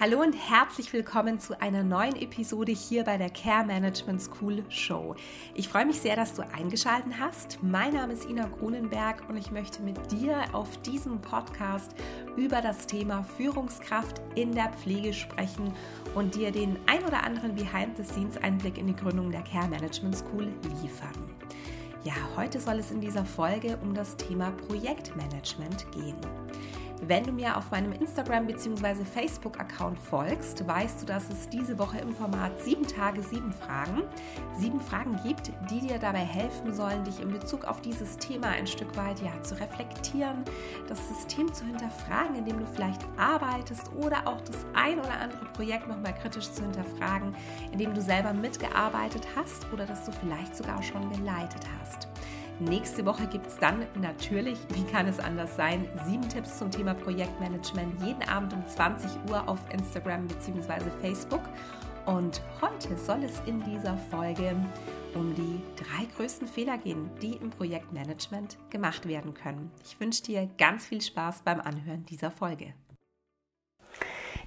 Hallo und herzlich willkommen zu einer neuen Episode hier bei der Care Management School Show. Ich freue mich sehr, dass du eingeschaltet hast. Mein Name ist Ina Grunenberg und ich möchte mit dir auf diesem Podcast über das Thema Führungskraft in der Pflege sprechen und dir den ein oder anderen Behind-the-Scenes-Einblick in die Gründung der Care Management School liefern. Ja, heute soll es in dieser Folge um das Thema Projektmanagement gehen. Wenn du mir auf meinem Instagram bzw. Facebook-Account folgst, weißt du, dass es diese Woche im Format 7 Tage, 7 Fragen, 7 Fragen gibt, die dir dabei helfen sollen, dich in Bezug auf dieses Thema ein Stück weit ja, zu reflektieren, das System zu hinterfragen, in dem du vielleicht arbeitest oder auch das ein oder andere Projekt nochmal kritisch zu hinterfragen, in dem du selber mitgearbeitet hast oder das du vielleicht sogar schon geleitet hast. Nächste Woche gibt es dann natürlich, wie kann es anders sein, sieben Tipps zum Thema Projektmanagement jeden Abend um 20 Uhr auf Instagram bzw. Facebook. Und heute soll es in dieser Folge um die drei größten Fehler gehen, die im Projektmanagement gemacht werden können. Ich wünsche dir ganz viel Spaß beim Anhören dieser Folge.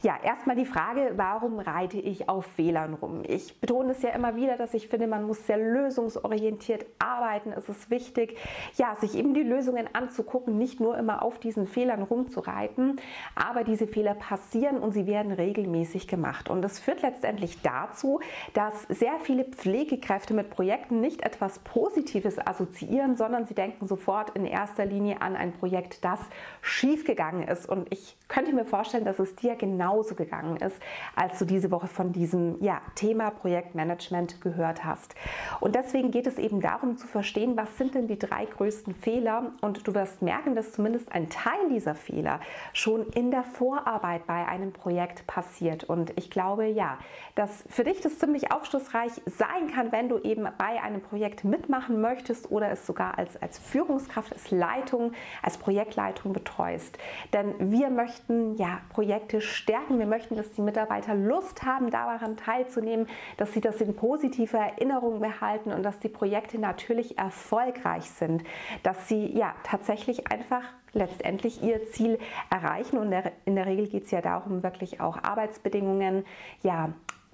Ja, erstmal die Frage, warum reite ich auf Fehlern rum? Ich betone es ja immer wieder, dass ich finde, man muss sehr lösungsorientiert arbeiten. Es ist wichtig, ja, sich eben die Lösungen anzugucken, nicht nur immer auf diesen Fehlern rumzureiten, aber diese Fehler passieren und sie werden regelmäßig gemacht. Und das führt letztendlich dazu, dass sehr viele Pflegekräfte mit Projekten nicht etwas Positives assoziieren, sondern sie denken sofort in erster Linie an ein Projekt, das schiefgegangen ist. Und ich könnte mir vorstellen, dass es dir genau genauso gegangen ist, als du diese Woche von diesem ja, Thema Projektmanagement gehört hast. Und deswegen geht es eben darum zu verstehen, was sind denn die drei größten Fehler. Und du wirst merken, dass zumindest ein Teil dieser Fehler schon in der Vorarbeit bei einem Projekt passiert. Und ich glaube ja, dass für dich das ziemlich aufschlussreich sein kann, wenn du eben bei einem Projekt mitmachen möchtest oder es sogar als, als Führungskraft, als Leitung, als Projektleitung betreust. Denn wir möchten ja Projekte stärken stärken. Wir möchten, dass die Mitarbeiter Lust haben, daran teilzunehmen, dass sie das in positiver Erinnerung behalten und dass die Projekte natürlich erfolgreich sind, dass sie ja tatsächlich einfach letztendlich ihr Ziel erreichen. Und in der Regel geht es ja darum, wirklich auch Arbeitsbedingungen ja,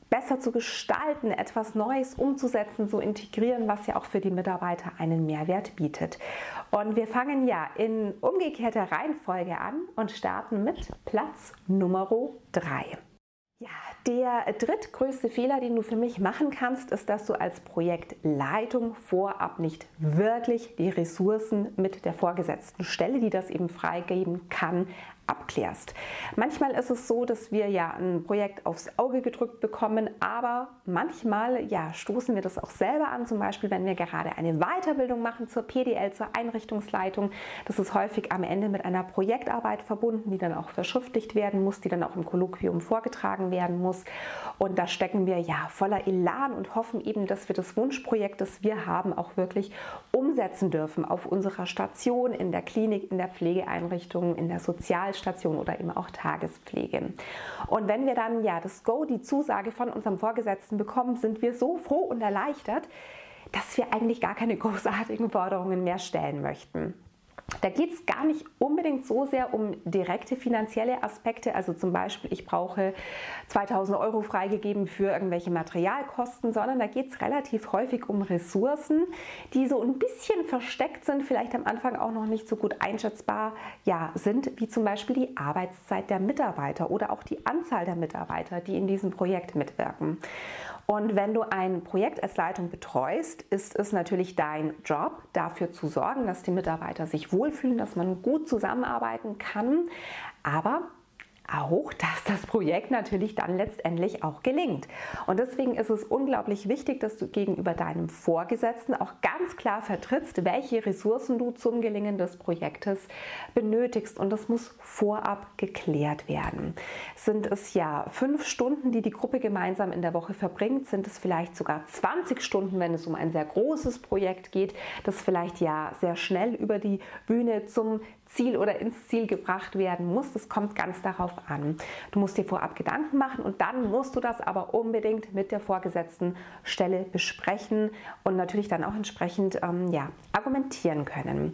besser zu gestalten, etwas Neues umzusetzen, zu integrieren, was ja auch für die Mitarbeiter einen Mehrwert bietet. Und wir fangen ja in umgekehrter Reihenfolge an und starten mit Platz Nummer 3. Ja, der drittgrößte Fehler, den du für mich machen kannst, ist, dass du als Projektleitung vorab nicht wirklich die Ressourcen mit der vorgesetzten Stelle, die das eben freigeben kann, abklärst. Manchmal ist es so, dass wir ja ein Projekt aufs Auge gedrückt bekommen, aber manchmal ja, stoßen wir das auch selber an, zum Beispiel wenn wir gerade eine Weiterbildung machen zur PDL, zur Einrichtungsleitung. Das ist häufig am Ende mit einer Projektarbeit verbunden, die dann auch verschriftlicht werden muss, die dann auch im Kolloquium vorgetragen werden muss. Und da stecken wir ja voller Elan und hoffen eben, dass wir das Wunschprojekt, das wir haben, auch wirklich umsetzen dürfen auf unserer Station, in der Klinik, in der Pflegeeinrichtung, in der Sozial Station oder eben auch Tagespflege. Und wenn wir dann ja das Go, die Zusage von unserem Vorgesetzten bekommen, sind wir so froh und erleichtert, dass wir eigentlich gar keine großartigen Forderungen mehr stellen möchten. Da geht es gar nicht unbedingt so sehr um direkte finanzielle Aspekte, also zum Beispiel, ich brauche 2000 Euro freigegeben für irgendwelche Materialkosten, sondern da geht es relativ häufig um Ressourcen, die so ein bisschen versteckt sind, vielleicht am Anfang auch noch nicht so gut einschätzbar ja, sind, wie zum Beispiel die Arbeitszeit der Mitarbeiter oder auch die Anzahl der Mitarbeiter, die in diesem Projekt mitwirken. Und wenn du ein Projekt als Leitung betreust, ist es natürlich dein Job, dafür zu sorgen, dass die Mitarbeiter sich wohlfühlen, dass man gut zusammenarbeiten kann. Aber auch, dass das Projekt natürlich dann letztendlich auch gelingt. Und deswegen ist es unglaublich wichtig, dass du gegenüber deinem Vorgesetzten auch ganz klar vertrittst, welche Ressourcen du zum Gelingen des Projektes benötigst. Und das muss vorab geklärt werden. Sind es ja fünf Stunden, die die Gruppe gemeinsam in der Woche verbringt? Sind es vielleicht sogar 20 Stunden, wenn es um ein sehr großes Projekt geht, das vielleicht ja sehr schnell über die Bühne zum Ziel oder ins Ziel gebracht werden muss. Das kommt ganz darauf an. Du musst dir vorab Gedanken machen und dann musst du das aber unbedingt mit der vorgesetzten Stelle besprechen und natürlich dann auch entsprechend ähm, ja, argumentieren können.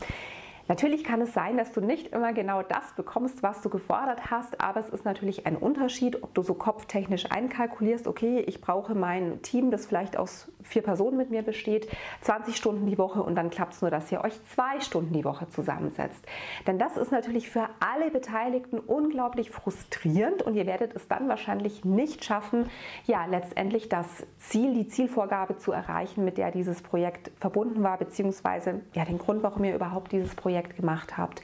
Natürlich kann es sein, dass du nicht immer genau das bekommst, was du gefordert hast, aber es ist natürlich ein Unterschied, ob du so kopftechnisch einkalkulierst, okay, ich brauche mein Team, das vielleicht aus vier Personen mit mir besteht, 20 Stunden die Woche und dann klappt es nur, dass ihr euch zwei Stunden die Woche zusammensetzt. Denn das ist natürlich für alle Beteiligten unglaublich frustrierend und ihr werdet es dann wahrscheinlich nicht schaffen, ja, letztendlich das Ziel, die Zielvorgabe zu erreichen, mit der dieses Projekt verbunden war, beziehungsweise ja, den Grund, warum ihr überhaupt dieses Projekt Projekt gemacht habt.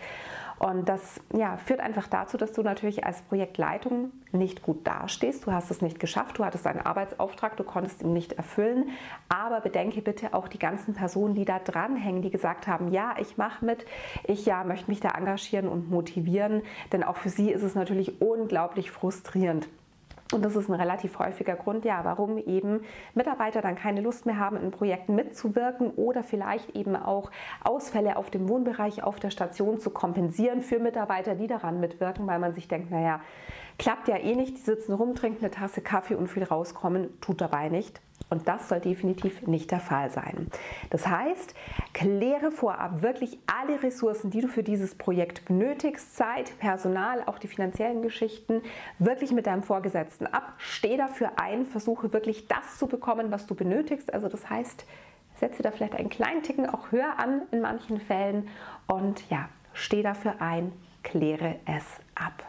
Und das ja, führt einfach dazu, dass du natürlich als Projektleitung nicht gut dastehst. Du hast es nicht geschafft, du hattest einen Arbeitsauftrag, du konntest ihn nicht erfüllen. Aber bedenke bitte auch die ganzen Personen, die da dranhängen, die gesagt haben, ja, ich mache mit, ich ja, möchte mich da engagieren und motivieren. Denn auch für sie ist es natürlich unglaublich frustrierend. Und das ist ein relativ häufiger Grund, ja, warum eben Mitarbeiter dann keine Lust mehr haben, in Projekten mitzuwirken oder vielleicht eben auch Ausfälle auf dem Wohnbereich auf der Station zu kompensieren für Mitarbeiter, die daran mitwirken, weil man sich denkt, naja, klappt ja eh nicht, die sitzen rum, trinken eine Tasse Kaffee und viel rauskommen, tut dabei nicht. Und das soll definitiv nicht der Fall sein. Das heißt, kläre vorab wirklich alle Ressourcen, die du für dieses Projekt benötigst, Zeit, Personal, auch die finanziellen Geschichten, wirklich mit deinem Vorgesetzten ab. Steh dafür ein, versuche wirklich das zu bekommen, was du benötigst. Also das heißt, setze da vielleicht einen kleinen Ticken auch höher an in manchen Fällen und ja, steh dafür ein, kläre es ab.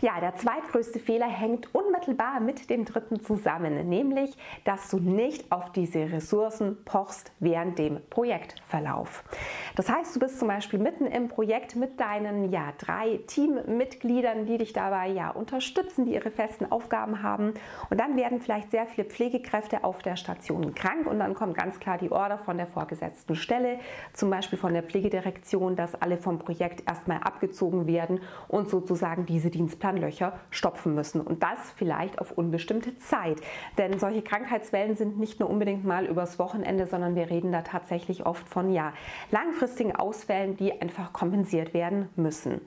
Ja, der zweitgrößte Fehler hängt unmittelbar mit dem dritten zusammen, nämlich, dass du nicht auf diese Ressourcen pochst während dem Projektverlauf. Das heißt, du bist zum Beispiel mitten im Projekt mit deinen ja, drei Teammitgliedern, die dich dabei ja unterstützen, die ihre festen Aufgaben haben. Und dann werden vielleicht sehr viele Pflegekräfte auf der Station krank und dann kommt ganz klar die Order von der vorgesetzten Stelle, zum Beispiel von der Pflegedirektion, dass alle vom Projekt erstmal abgezogen werden und sozusagen diese Dienstplanlöcher stopfen müssen. Und das vielleicht auf unbestimmte Zeit. Denn solche Krankheitswellen sind nicht nur unbedingt mal übers Wochenende, sondern wir reden da tatsächlich oft von ja, langfristigen Ausfällen, die einfach kompensiert werden müssen.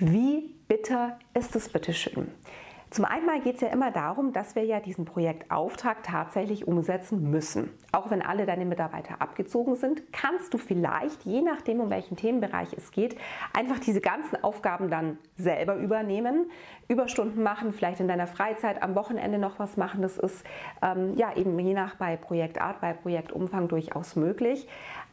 Wie bitter ist es bitte schön? Zum einen geht es ja immer darum, dass wir ja diesen Projektauftrag tatsächlich umsetzen müssen. Auch wenn alle deine Mitarbeiter abgezogen sind, kannst du vielleicht, je nachdem, um welchen Themenbereich es geht, einfach diese ganzen Aufgaben dann selber übernehmen, Überstunden machen, vielleicht in deiner Freizeit am Wochenende noch was machen. Das ist ähm, ja eben je nach bei Projektart, bei Projektumfang durchaus möglich.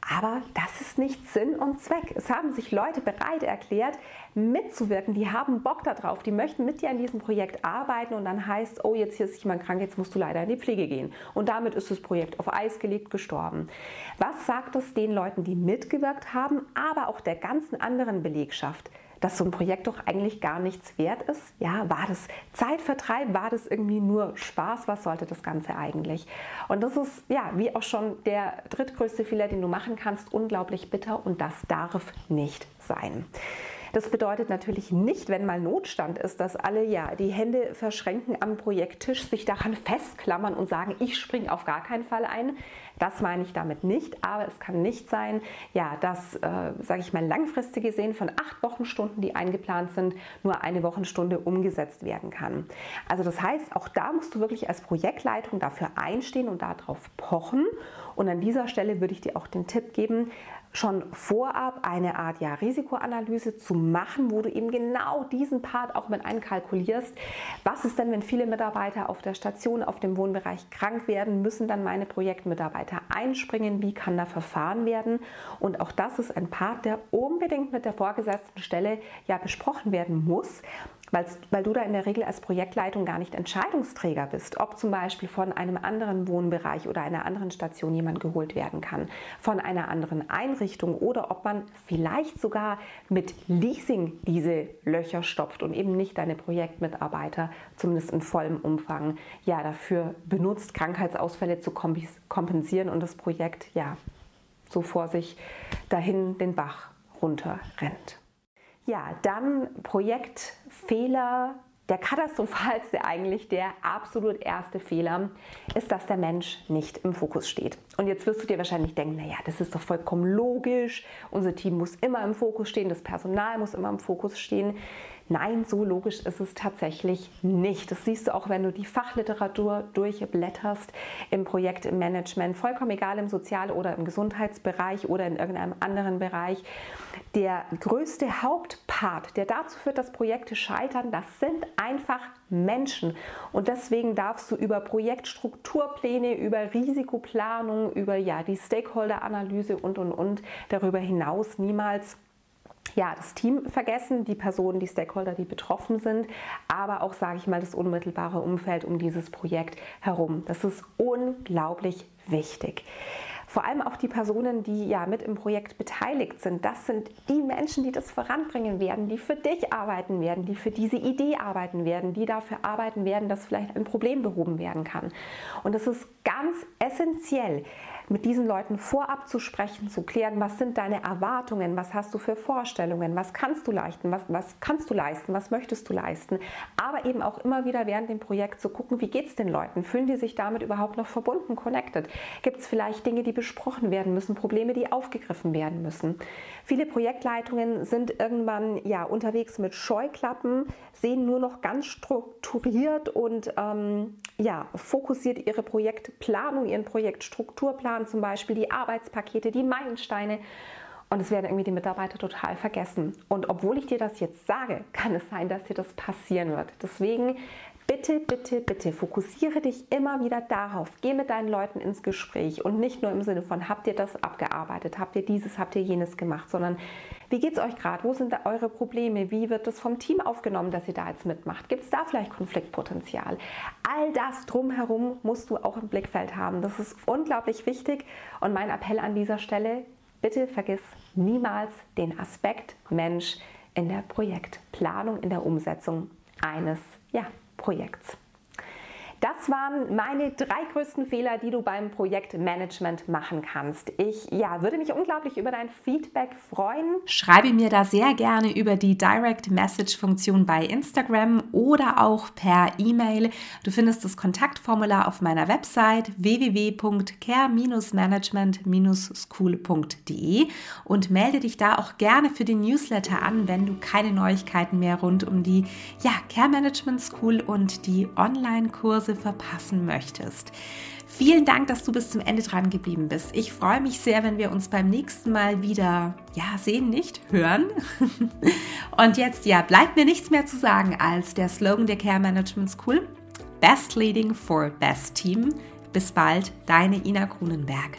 Aber das ist nicht Sinn und Zweck. Es haben sich Leute bereit erklärt, mitzuwirken. Die haben Bock darauf. Die möchten mit dir an diesem Projekt arbeiten und dann heißt, oh, jetzt hier ist jemand krank, jetzt musst du leider in die Pflege gehen. Und damit ist das Projekt auf Eis gelegt, gestorben. Was sagt es den Leuten, die mitgewirkt haben, aber auch der ganzen anderen Belegschaft? Dass so ein Projekt doch eigentlich gar nichts wert ist? Ja, war das Zeitvertreib? War das irgendwie nur Spaß? Was sollte das Ganze eigentlich? Und das ist, ja, wie auch schon der drittgrößte Fehler, den du machen kannst, unglaublich bitter und das darf nicht sein. Das bedeutet natürlich nicht, wenn mal Notstand ist, dass alle ja die Hände verschränken am Projekttisch, sich daran festklammern und sagen, ich springe auf gar keinen Fall ein. Das meine ich damit nicht, aber es kann nicht sein, ja, dass, äh, sage ich mal, langfristig gesehen von acht Wochenstunden, die eingeplant sind, nur eine Wochenstunde umgesetzt werden kann. Also das heißt, auch da musst du wirklich als Projektleitung dafür einstehen und darauf pochen. Und an dieser Stelle würde ich dir auch den Tipp geben, schon vorab eine Art ja, Risikoanalyse zu machen, wo du eben genau diesen Part auch mit einkalkulierst. Was ist denn, wenn viele Mitarbeiter auf der Station, auf dem Wohnbereich krank werden? Müssen dann meine Projektmitarbeiter einspringen? Wie kann da verfahren werden? Und auch das ist ein Part, der unbedingt mit der vorgesetzten Stelle ja besprochen werden muss, weil, du da in der Regel als Projektleitung gar nicht Entscheidungsträger bist, ob zum Beispiel von einem anderen Wohnbereich oder einer anderen Station jemand geholt werden kann, von einer anderen Einrichtung oder ob man vielleicht sogar mit Leasing diese Löcher stopft und eben nicht deine Projektmitarbeiter zumindest in vollem Umfang ja dafür benutzt, Krankheitsausfälle zu kompensieren und das Projekt ja so vor sich dahin den Bach runter rennt. Ja, dann Projektfehler der katastrophalste eigentlich, der absolut erste Fehler, ist, dass der Mensch nicht im Fokus steht. Und jetzt wirst du dir wahrscheinlich denken, naja, das ist doch vollkommen logisch. Unser Team muss immer im Fokus stehen, das Personal muss immer im Fokus stehen. Nein, so logisch ist es tatsächlich nicht. Das siehst du auch, wenn du die Fachliteratur durchblätterst im Projektmanagement, vollkommen egal im Sozial- oder im Gesundheitsbereich oder in irgendeinem anderen Bereich. Der größte Hauptpart, der dazu führt, dass Projekte scheitern, das sind einfach Menschen. Und deswegen darfst du über Projektstrukturpläne, über Risikoplanung, über ja, die Stakeholder-Analyse und, und, und darüber hinaus niemals ja, das Team vergessen, die Personen, die Stakeholder, die betroffen sind, aber auch, sage ich mal, das unmittelbare Umfeld um dieses Projekt herum. Das ist unglaublich wichtig. Vor allem auch die Personen, die ja mit im Projekt beteiligt sind. Das sind die Menschen, die das voranbringen werden, die für dich arbeiten werden, die für diese Idee arbeiten werden, die dafür arbeiten werden, dass vielleicht ein Problem behoben werden kann. Und das ist ganz essentiell mit diesen Leuten vorab zu sprechen, zu klären, was sind deine Erwartungen, was hast du für Vorstellungen, was kannst du leisten, was, was kannst du leisten, was möchtest du leisten, aber eben auch immer wieder während dem Projekt zu gucken, wie geht es den Leuten, fühlen die sich damit überhaupt noch verbunden, connected, gibt es vielleicht Dinge, die besprochen werden müssen, Probleme, die aufgegriffen werden müssen. Viele Projektleitungen sind irgendwann ja unterwegs mit Scheuklappen, sehen nur noch ganz strukturiert und ähm, ja, fokussiert ihre Projektplanung, ihren Projektstrukturplan Jahren zum Beispiel, die Arbeitspakete, die Meilensteine. Und es werden irgendwie die Mitarbeiter total vergessen. Und obwohl ich dir das jetzt sage, kann es sein, dass dir das passieren wird. Deswegen bitte, bitte, bitte fokussiere dich immer wieder darauf. Geh mit deinen Leuten ins Gespräch und nicht nur im Sinne von, habt ihr das abgearbeitet, habt ihr dieses, habt ihr jenes gemacht, sondern wie geht es euch gerade? Wo sind da eure Probleme? Wie wird das vom Team aufgenommen, dass ihr da jetzt mitmacht? Gibt es da vielleicht Konfliktpotenzial? All das drumherum musst du auch im Blickfeld haben. Das ist unglaublich wichtig. Und mein Appell an dieser Stelle, bitte vergiss niemals den Aspekt Mensch in der Projektplanung, in der Umsetzung eines ja, project. Das waren meine drei größten Fehler, die du beim Projektmanagement machen kannst. Ich ja, würde mich unglaublich über dein Feedback freuen. Schreibe mir da sehr gerne über die Direct Message Funktion bei Instagram oder auch per E-Mail. Du findest das Kontaktformular auf meiner Website www.care-management-school.de und melde dich da auch gerne für den Newsletter an, wenn du keine Neuigkeiten mehr rund um die ja, Care Management School und die Online-Kurse verpassen möchtest. Vielen Dank, dass du bis zum Ende dran geblieben bist. Ich freue mich sehr, wenn wir uns beim nächsten Mal wieder, ja, sehen, nicht hören. Und jetzt, ja, bleibt mir nichts mehr zu sagen als der Slogan der Care Management School. Best Leading for Best Team. Bis bald, deine Ina Grunenberg.